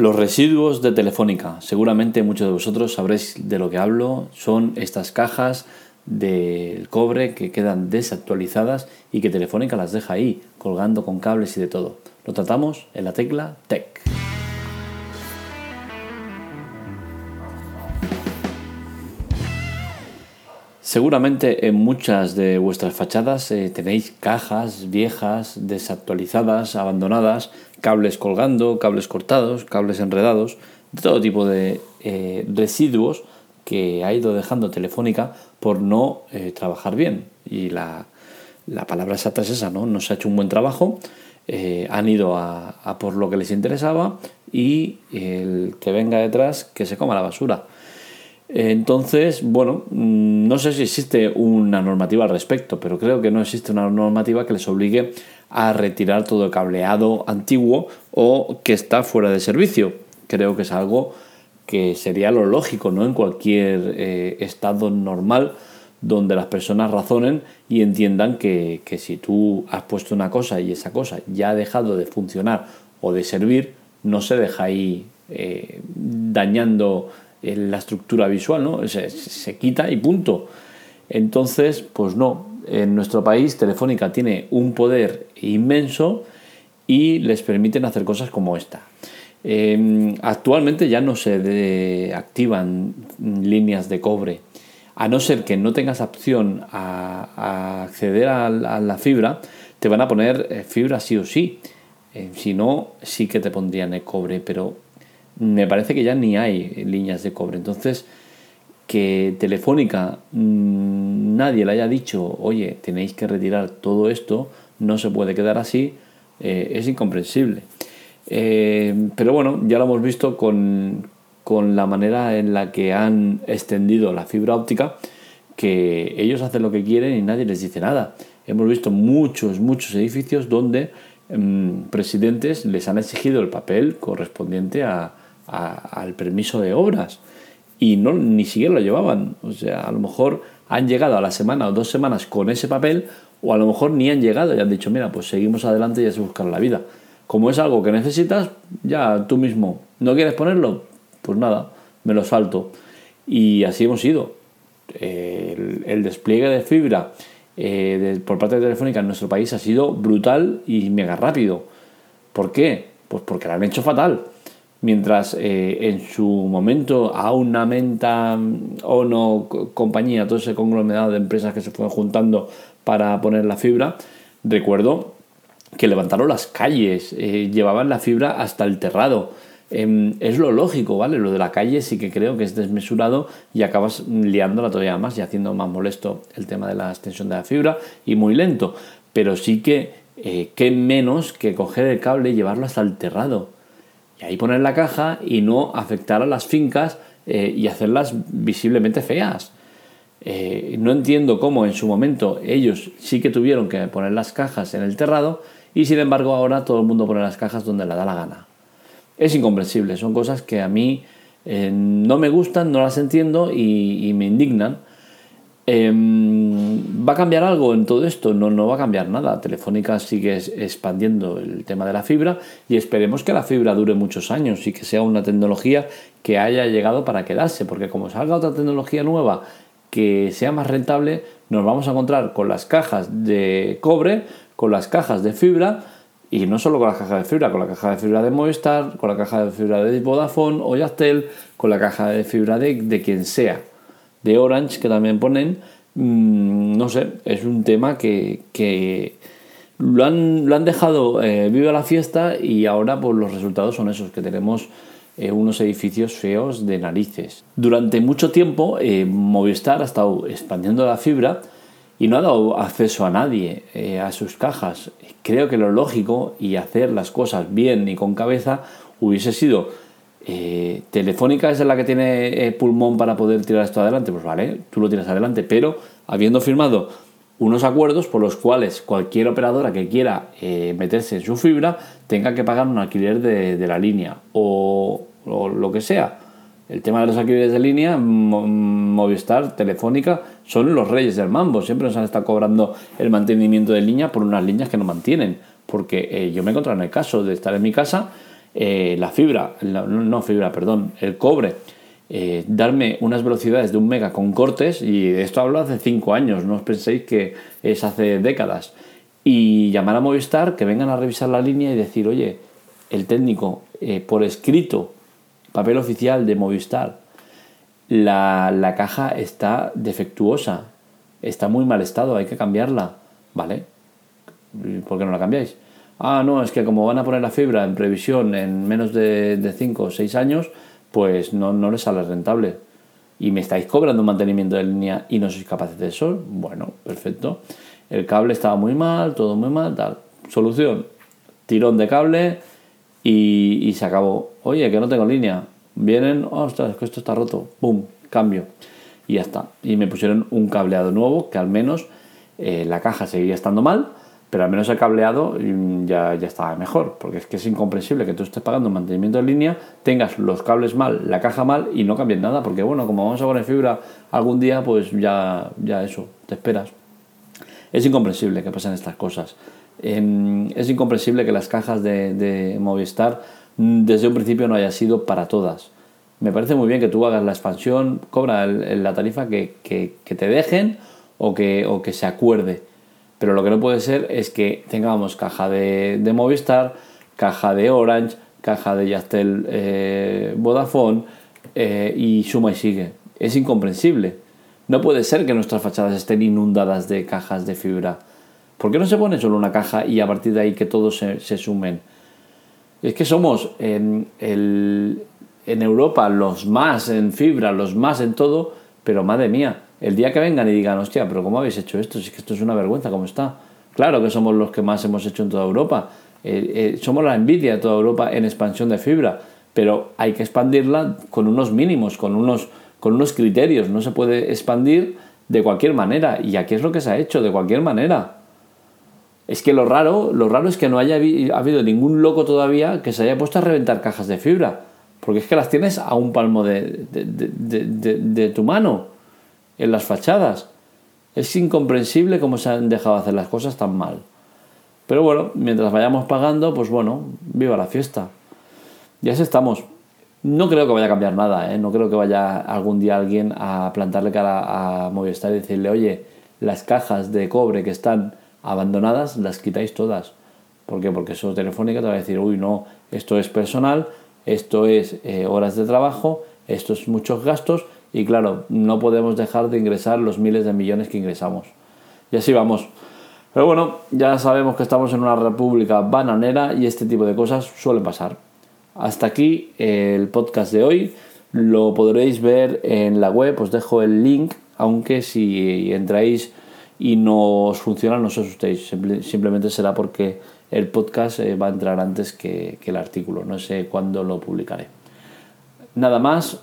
Los residuos de Telefónica. Seguramente muchos de vosotros sabréis de lo que hablo. Son estas cajas del cobre que quedan desactualizadas y que Telefónica las deja ahí, colgando con cables y de todo. Lo tratamos en la tecla Tech. Seguramente en muchas de vuestras fachadas eh, tenéis cajas viejas, desactualizadas, abandonadas, cables colgando, cables cortados, cables enredados, de todo tipo de eh, residuos que ha ido dejando Telefónica por no eh, trabajar bien. Y la, palabra exacta es esa, ¿no? No se ha hecho un buen trabajo, han ido a, a por lo que les interesaba y el que venga detrás que se coma la basura. Entonces, bueno, mm, no sé si existe una normativa al respecto, pero creo que no existe una normativa que les obligue a retirar todo el cableado antiguo o que está fuera de servicio. Creo que es algo que sería lo lógico, ¿no? En cualquier eh, estado normal donde las personas razonen y entiendan que, si tú has puesto una cosa y esa cosa ya ha dejado de funcionar o de servir, no se deja ahí eh, dañando la estructura visual, ¿no? Se, quita y punto. Entonces, pues no, en nuestro país Telefónica tiene un poder inmenso y les permiten hacer cosas como esta. Em, actualmente ya no se activan líneas de cobre, a no ser que no tengas opción a, acceder a, la fibra, te van a poner eh, fibra sí o sí. Eh, si no, sí que te pondrían el cobre, pero me parece que ya ni hay líneas de cobre. Entonces, que Telefónica mm, nadie le haya dicho, oye, tenéis que retirar todo esto, no se puede quedar así, eh, es incomprensible. Eh, pero bueno, ya lo hemos visto con, con la manera en la que han extendido la fibra óptica, que ellos hacen lo que quieren y nadie les dice nada. Hemos visto muchos, muchos edificios donde mm, presidentes les han exigido el papel correspondiente a, al permiso de obras y no ni siquiera lo llevaban. O sea, a lo mejor han llegado a la semana o dos semanas con ese papel o a lo mejor ni han llegado y han dicho, mira, pues seguimos adelante y ya se buscar la vida. Como es algo que necesitas, ya tú mismo, ¿no quieres ponerlo? Pues nada, me lo salto. Y así hemos ido. El, despliegue de fibra eh, por parte de Telefónica en nuestro país ha sido brutal y mega rápido. ¿Por qué? Pues porque lo han hecho fatal mientras eh, en su momento a una menta o no compañía, todo ese conglomerado de empresas que se fueron juntando para poner la fibra, recuerdo que levantaron las calles, eh, llevaban la fibra hasta el terrado. Em, es lo lógico, ¿vale? Lo de la calle sí que creo que es desmesurado y acabas liándola todavía más y haciendo más molesto el tema de la extensión de la fibra y muy lento. Pero sí que, eh, qué menos que coger el cable y llevarlo hasta el terrado y ahí poner la caja y no afectar a las fincas eh, y hacerlas visiblemente feas. Eh, no entiendo cómo en su momento ellos sí que tuvieron que poner las cajas en el terrado y sin embargo ahora todo el mundo pone las cajas donde le da la gana. Es incomprensible, son cosas que a mí eh, no me gustan, no las entiendo y me indignan Em, ¿Va a cambiar algo en todo esto? No, no va a cambiar nada. Telefónica sigue expandiendo el tema de la fibra y esperemos que la fibra dure muchos años y que sea una tecnología que haya llegado para quedarse, porque como salga otra tecnología nueva que sea más rentable, nos vamos a encontrar con las cajas de cobre, con las cajas de fibra, y no solo con la caja de fibra, con la caja de fibra de Movistar, con la caja de fibra de Vodafone o Yastel, con la caja de fibra de, de quien sea de Orange que también ponen, mm, no sé, es un tema que, lo, han, lo, han, dejado eh, viva la fiesta y ahora pues, los resultados son esos, que tenemos eh, unos edificios feos de narices. Durante mucho tiempo eh, Movistar ha estado expandiendo la fibra y no ha dado acceso a nadie a sus cajas. Creo que lo lógico y hacer las cosas bien y con cabeza hubiese sido eh, Telefónica es la que tiene eh, pulmón para poder tirar esto adelante, pues vale, tú lo tiras adelante, pero habiendo firmado unos acuerdos por los cuales cualquier operadora que quiera eh, meterse en su fibra tenga que pagar un alquiler de, la línea o, lo que sea. El tema de los alquileres de línea, Movistar, Telefónica, son los reyes del mambo. Siempre nos han estado cobrando el mantenimiento de línea por unas líneas que no mantienen. Porque yo me he encontrado en el caso de estar en mi casa eh, la fibra, no fibra, perdón, el cobre, eh, darme unas velocidades de un mega con cortes, y esto hablo hace 5 años, no os penséis que es hace décadas, y llamar a Movistar, que vengan a revisar la línea y decir, oye, el técnico, eh, por escrito, papel oficial de Movistar, la, la caja está defectuosa, está muy mal estado, hay que cambiarla, ¿vale? ¿Por qué no la cambiáis? Ah, no, es que como van a poner la fibra en previsión en menos de 5 o 6 años, pues no, no les sale rentable. Y me estáis cobrando un mantenimiento de línea y no sois capaces de eso. Bueno, perfecto. El cable estaba muy mal, todo muy mal, tal. Solución, tirón de cable y, se acabó. Oye, que no tengo línea. Vienen, ostras, que esto está roto. ¡Pum! Cambio. Y ya está. Y me pusieron un cableado nuevo que al menos eh, la caja seguía estando mal, pero al menos el cableado mm, ya, ya estaba mejor, porque es que es incomprensible que tú estés pagando mantenimiento de línea, tengas los cables mal, la caja mal y no cambies nada, porque bueno, como vamos a poner fibra algún día, pues ya, ya eso, te esperas. Es incomprensible que pasen estas cosas. Es incomprensible que las cajas de, Movistar mm, desde un principio no haya sido para todas. Me parece muy bien que tú hagas la expansión, cobra la tarifa que, que, que te dejen o que, o que se acuerde pero lo que no puede ser es que tengamos caja de, Movistar, caja de Orange, caja de Yastel eh, Vodafone eh, y suma y sigue. Es incomprensible. No puede ser que nuestras fachadas estén inundadas de cajas de fibra. ¿Por qué no se pone solo una caja y a partir de ahí que todos se, sumen? Es que somos en, en Europa los más en fibra, los más en todo, pero madre mía, el día que vengan y digan, hostia, pero ¿cómo habéis hecho esto? Si es que esto es una vergüenza, ¿cómo está? Claro que somos los que más hemos hecho en toda Europa. Eh, eh, somos la envidia de toda Europa en expansión de fibra, pero hay que expandirla con unos mínimos, con unos, con unos criterios. No se puede expandir de cualquier manera. Y aquí es lo que se ha hecho, de cualquier manera. Es que lo raro, lo raro es que no haya habido ningún loco todavía que se haya puesto a reventar cajas de fibra. Porque es que las tienes a un palmo de, de tu mano en las fachadas. Es incomprensible cómo se han dejado hacer las cosas tan mal. Pero bueno, mientras vayamos pagando, pues bueno, viva la fiesta. Ya así estamos. No creo que vaya a cambiar nada, ¿eh? no creo que vaya algún día alguien a plantarle cara a Movistar y decirle, oye, las cajas de cobre que están abandonadas las quitáis todas. ¿Por qué? Porque eso Telefónica te va a decir, uy, no, esto es personal, esto es eh, horas de trabajo, esto es muchos gastos y claro, no podemos dejar de ingresar los miles de millones que ingresamos. Y así vamos. Pero bueno, ya sabemos que estamos en una república bananera y este tipo de cosas suelen pasar. Hasta aquí el podcast de hoy. Lo podréis ver en la web, os dejo el link, aunque si entráis y no os funciona, no os asustéis. Simplemente será porque el podcast eh, va a entrar antes que, que el artículo. No sé cuándo lo publicaré. Nada más,